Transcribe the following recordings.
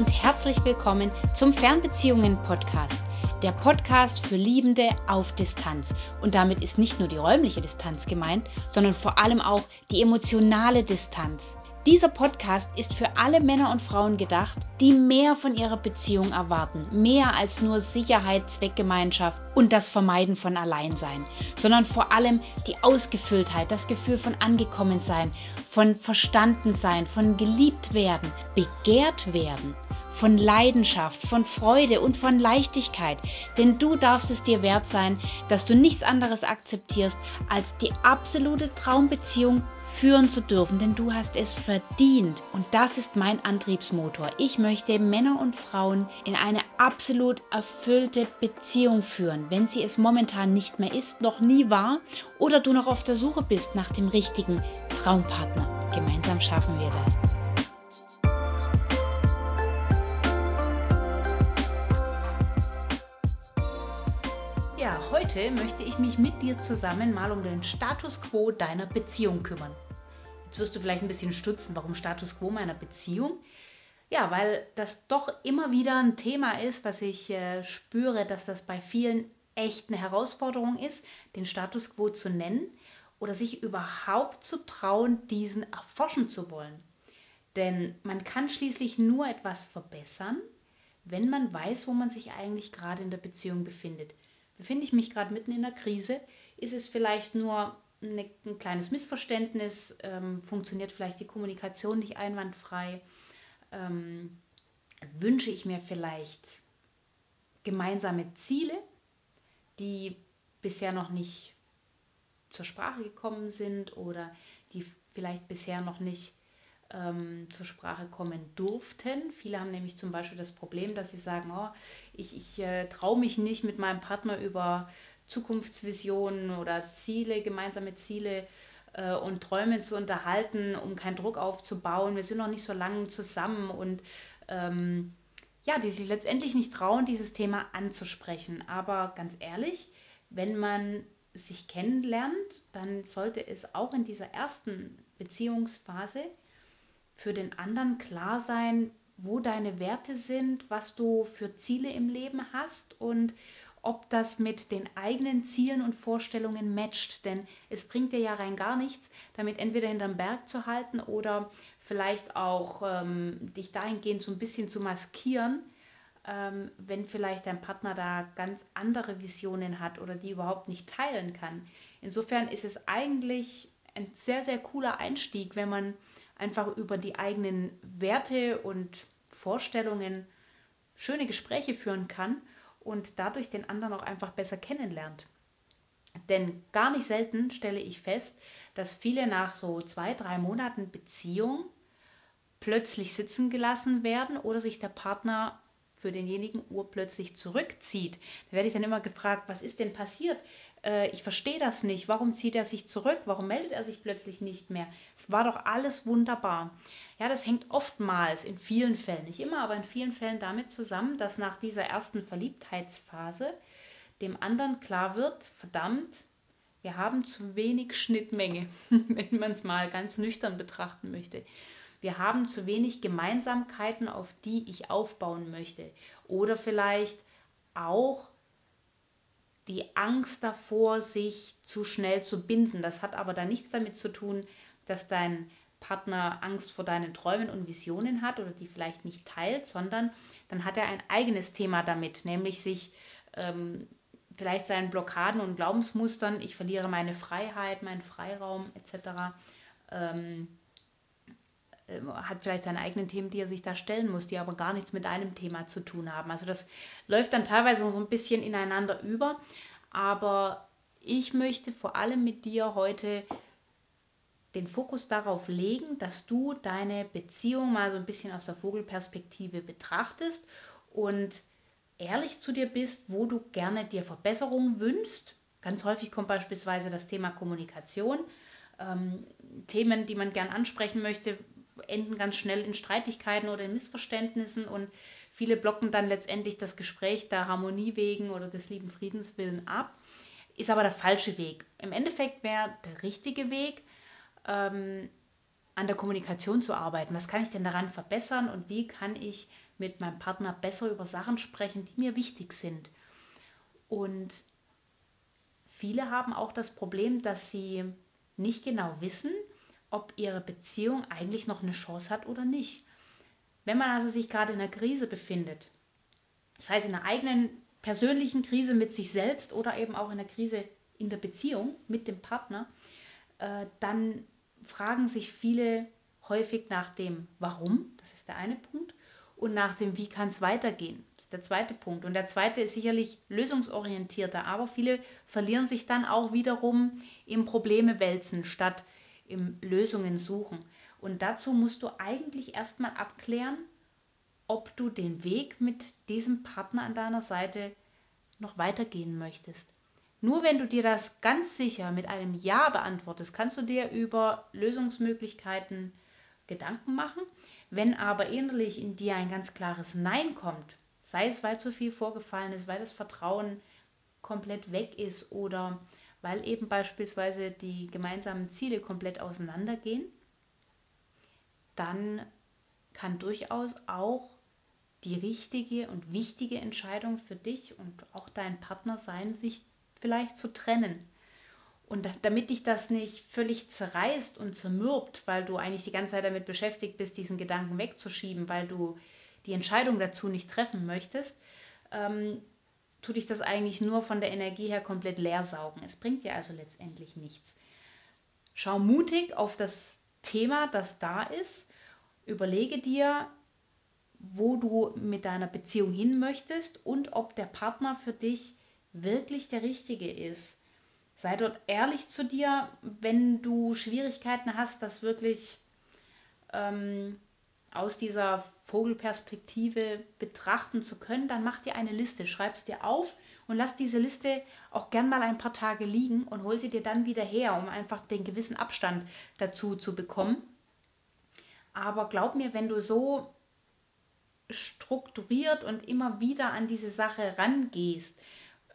und herzlich willkommen zum Fernbeziehungen Podcast. Der Podcast für Liebende auf Distanz. Und damit ist nicht nur die räumliche Distanz gemeint, sondern vor allem auch die emotionale Distanz. Dieser Podcast ist für alle Männer und Frauen gedacht, die mehr von ihrer Beziehung erwarten, mehr als nur Sicherheit, Zweckgemeinschaft und das Vermeiden von Alleinsein, sondern vor allem die Ausgefülltheit, das Gefühl von Angekommensein, von Verstandensein, von geliebt werden, begehrt werden von Leidenschaft, von Freude und von Leichtigkeit. Denn du darfst es dir wert sein, dass du nichts anderes akzeptierst als die absolute Traumbeziehung führen zu dürfen, denn du hast es verdient. Und das ist mein Antriebsmotor. Ich möchte Männer und Frauen in eine absolut erfüllte Beziehung führen, wenn sie es momentan nicht mehr ist, noch nie war oder du noch auf der Suche bist nach dem richtigen Traumpartner. Gemeinsam schaffen wir das. Heute möchte ich mich mit dir zusammen mal um den Status quo deiner Beziehung kümmern. Jetzt wirst du vielleicht ein bisschen stutzen, warum Status quo meiner Beziehung? Ja, weil das doch immer wieder ein Thema ist, was ich äh, spüre, dass das bei vielen echt eine Herausforderung ist, den Status quo zu nennen oder sich überhaupt zu trauen, diesen erforschen zu wollen. Denn man kann schließlich nur etwas verbessern, wenn man weiß, wo man sich eigentlich gerade in der Beziehung befindet. Befinde ich mich gerade mitten in der Krise? Ist es vielleicht nur eine, ein kleines Missverständnis, ähm, funktioniert vielleicht die Kommunikation nicht einwandfrei, ähm, wünsche ich mir vielleicht gemeinsame Ziele, die bisher noch nicht zur Sprache gekommen sind oder die vielleicht bisher noch nicht ähm, zur Sprache kommen durften. Viele haben nämlich zum Beispiel das Problem, dass sie sagen, oh, ich, ich äh, traue mich nicht mit meinem Partner über Zukunftsvisionen oder Ziele, gemeinsame Ziele äh, und Träume zu unterhalten, um keinen Druck aufzubauen. Wir sind noch nicht so lange zusammen und ähm, ja, die sich letztendlich nicht trauen, dieses Thema anzusprechen. Aber ganz ehrlich, wenn man sich kennenlernt, dann sollte es auch in dieser ersten Beziehungsphase für den anderen klar sein, wo deine Werte sind, was du für Ziele im Leben hast und ob das mit den eigenen Zielen und Vorstellungen matcht. Denn es bringt dir ja rein gar nichts, damit entweder hinterm Berg zu halten oder vielleicht auch ähm, dich dahingehend so ein bisschen zu maskieren, ähm, wenn vielleicht dein Partner da ganz andere Visionen hat oder die überhaupt nicht teilen kann. Insofern ist es eigentlich ein sehr, sehr cooler Einstieg, wenn man einfach über die eigenen Werte und Vorstellungen schöne Gespräche führen kann und dadurch den anderen auch einfach besser kennenlernt. Denn gar nicht selten stelle ich fest, dass viele nach so zwei, drei Monaten Beziehung plötzlich sitzen gelassen werden oder sich der Partner für denjenigen urplötzlich zurückzieht. Da werde ich dann immer gefragt, was ist denn passiert? Äh, ich verstehe das nicht. Warum zieht er sich zurück? Warum meldet er sich plötzlich nicht mehr? Es war doch alles wunderbar. Ja, das hängt oftmals in vielen Fällen, nicht immer, aber in vielen Fällen damit zusammen, dass nach dieser ersten Verliebtheitsphase dem anderen klar wird, verdammt, wir haben zu wenig Schnittmenge, wenn man es mal ganz nüchtern betrachten möchte. Wir haben zu wenig Gemeinsamkeiten, auf die ich aufbauen möchte. Oder vielleicht auch die Angst davor, sich zu schnell zu binden. Das hat aber dann nichts damit zu tun, dass dein Partner Angst vor deinen Träumen und Visionen hat oder die vielleicht nicht teilt, sondern dann hat er ein eigenes Thema damit, nämlich sich ähm, vielleicht seinen Blockaden und Glaubensmustern, ich verliere meine Freiheit, meinen Freiraum etc. Ähm, äh, hat vielleicht seine eigenen Themen, die er sich da stellen muss, die aber gar nichts mit deinem Thema zu tun haben. Also das läuft dann teilweise so ein bisschen ineinander über. Aber ich möchte vor allem mit dir heute den Fokus darauf legen, dass du deine Beziehung mal so ein bisschen aus der Vogelperspektive betrachtest und ehrlich zu dir bist, wo du gerne dir Verbesserungen wünschst. Ganz häufig kommt beispielsweise das Thema Kommunikation. Ähm, Themen, die man gern ansprechen möchte, enden ganz schnell in Streitigkeiten oder in Missverständnissen und viele blocken dann letztendlich das Gespräch der Harmonie wegen oder des lieben Friedens willen ab. Ist aber der falsche Weg. Im Endeffekt wäre der richtige Weg, ähm, an der Kommunikation zu arbeiten. Was kann ich denn daran verbessern und wie kann ich mit meinem Partner besser über Sachen sprechen, die mir wichtig sind. Und viele haben auch das Problem, dass sie nicht genau wissen, ob ihre Beziehung eigentlich noch eine Chance hat oder nicht. Wenn man also sich gerade in einer Krise befindet, das heißt in einer eigenen persönlichen Krise mit sich selbst oder eben auch in einer Krise in der Beziehung mit dem Partner, äh, dann fragen sich viele häufig nach dem Warum, das ist der eine Punkt, und nach dem Wie kann es weitergehen, das ist der zweite Punkt. Und der zweite ist sicherlich lösungsorientierter, aber viele verlieren sich dann auch wiederum im Probleme wälzen statt im Lösungen suchen. Und dazu musst du eigentlich erstmal abklären, ob du den Weg mit diesem Partner an deiner Seite noch weitergehen möchtest. Nur wenn du dir das ganz sicher mit einem Ja beantwortest, kannst du dir über Lösungsmöglichkeiten Gedanken machen. Wenn aber innerlich in dir ein ganz klares Nein kommt, sei es weil zu viel vorgefallen ist, weil das Vertrauen komplett weg ist oder weil eben beispielsweise die gemeinsamen Ziele komplett auseinandergehen, dann kann durchaus auch die richtige und wichtige Entscheidung für dich und auch deinen Partner sein, sich vielleicht zu trennen. Und damit dich das nicht völlig zerreißt und zermürbt, weil du eigentlich die ganze Zeit damit beschäftigt bist, diesen Gedanken wegzuschieben, weil du die Entscheidung dazu nicht treffen möchtest, ähm, tut dich das eigentlich nur von der Energie her komplett leer saugen. Es bringt dir also letztendlich nichts. Schau mutig auf das Thema, das da ist. Überlege dir, wo du mit deiner Beziehung hin möchtest und ob der Partner für dich wirklich der richtige ist. Sei dort ehrlich zu dir, wenn du Schwierigkeiten hast, das wirklich ähm, aus dieser Vogelperspektive betrachten zu können, dann mach dir eine Liste, schreib es dir auf und lass diese Liste auch gern mal ein paar Tage liegen und hol sie dir dann wieder her, um einfach den gewissen Abstand dazu zu bekommen. Aber glaub mir, wenn du so strukturiert und immer wieder an diese Sache rangehst,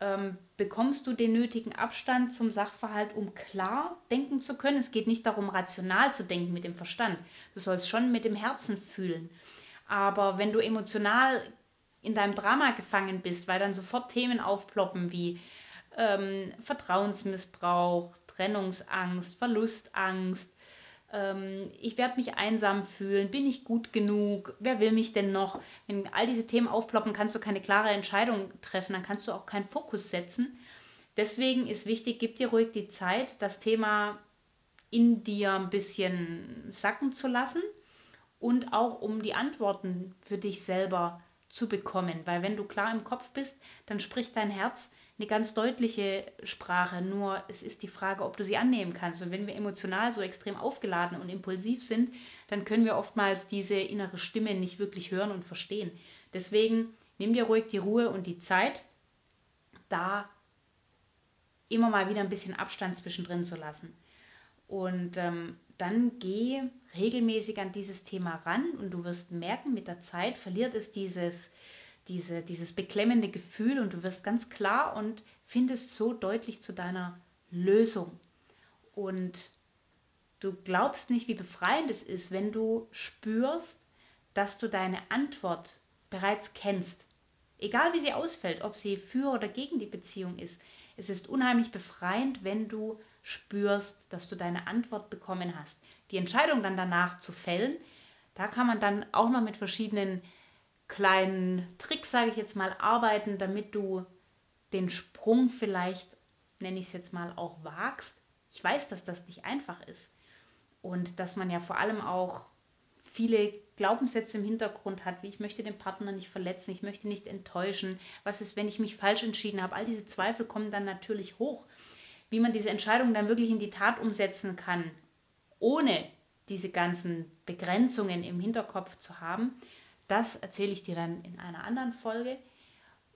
ähm, bekommst du den nötigen Abstand zum Sachverhalt, um klar denken zu können. Es geht nicht darum, rational zu denken mit dem Verstand. Du sollst schon mit dem Herzen fühlen. Aber wenn du emotional in deinem Drama gefangen bist, weil dann sofort Themen aufploppen wie ähm, Vertrauensmissbrauch, Trennungsangst, Verlustangst, ähm, ich werde mich einsam fühlen, bin ich gut genug, wer will mich denn noch? Wenn all diese Themen aufploppen, kannst du keine klare Entscheidung treffen, dann kannst du auch keinen Fokus setzen. Deswegen ist wichtig, gib dir ruhig die Zeit, das Thema in dir ein bisschen sacken zu lassen und auch um die Antworten für dich selber zu bekommen. Weil wenn du klar im Kopf bist, dann spricht dein Herz eine ganz deutliche Sprache, nur es ist die Frage, ob du sie annehmen kannst. Und wenn wir emotional so extrem aufgeladen und impulsiv sind, dann können wir oftmals diese innere Stimme nicht wirklich hören und verstehen. Deswegen nimm dir ruhig die Ruhe und die Zeit, da immer mal wieder ein bisschen Abstand zwischendrin zu lassen. Und ähm, dann geh regelmäßig an dieses Thema ran und du wirst merken, mit der Zeit verliert es dieses diese, dieses beklemmende Gefühl und du wirst ganz klar und findest so deutlich zu deiner Lösung. Und du glaubst nicht, wie befreiend es ist, wenn du spürst, dass du deine Antwort bereits kennst. Egal wie sie ausfällt, ob sie für oder gegen die Beziehung ist. Es ist unheimlich befreiend, wenn du spürst, dass du deine Antwort bekommen hast. Die Entscheidung dann danach zu fällen, da kann man dann auch noch mit verschiedenen kleinen Tricks, sage ich jetzt mal, arbeiten, damit du den Sprung vielleicht, nenne ich es jetzt mal, auch wagst. Ich weiß, dass das nicht einfach ist und dass man ja vor allem auch viele Glaubenssätze im Hintergrund hat, wie ich möchte den Partner nicht verletzen, ich möchte nicht enttäuschen, was ist, wenn ich mich falsch entschieden habe. All diese Zweifel kommen dann natürlich hoch. Wie man diese Entscheidung dann wirklich in die Tat umsetzen kann, ohne diese ganzen Begrenzungen im Hinterkopf zu haben, das erzähle ich dir dann in einer anderen Folge.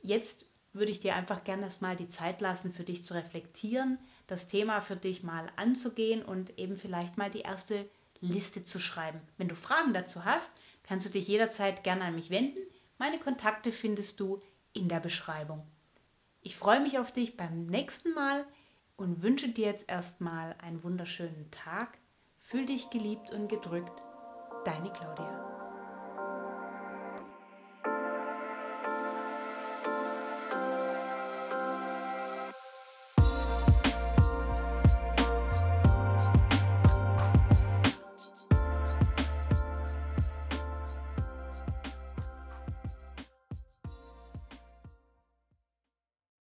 Jetzt würde ich dir einfach gerne erstmal die Zeit lassen, für dich zu reflektieren, das Thema für dich mal anzugehen und eben vielleicht mal die erste Liste zu schreiben. Wenn du Fragen dazu hast, kannst du dich jederzeit gerne an mich wenden. Meine Kontakte findest du in der Beschreibung. Ich freue mich auf dich beim nächsten Mal und wünsche dir jetzt erstmal einen wunderschönen Tag. Fühl dich geliebt und gedrückt. Deine Claudia.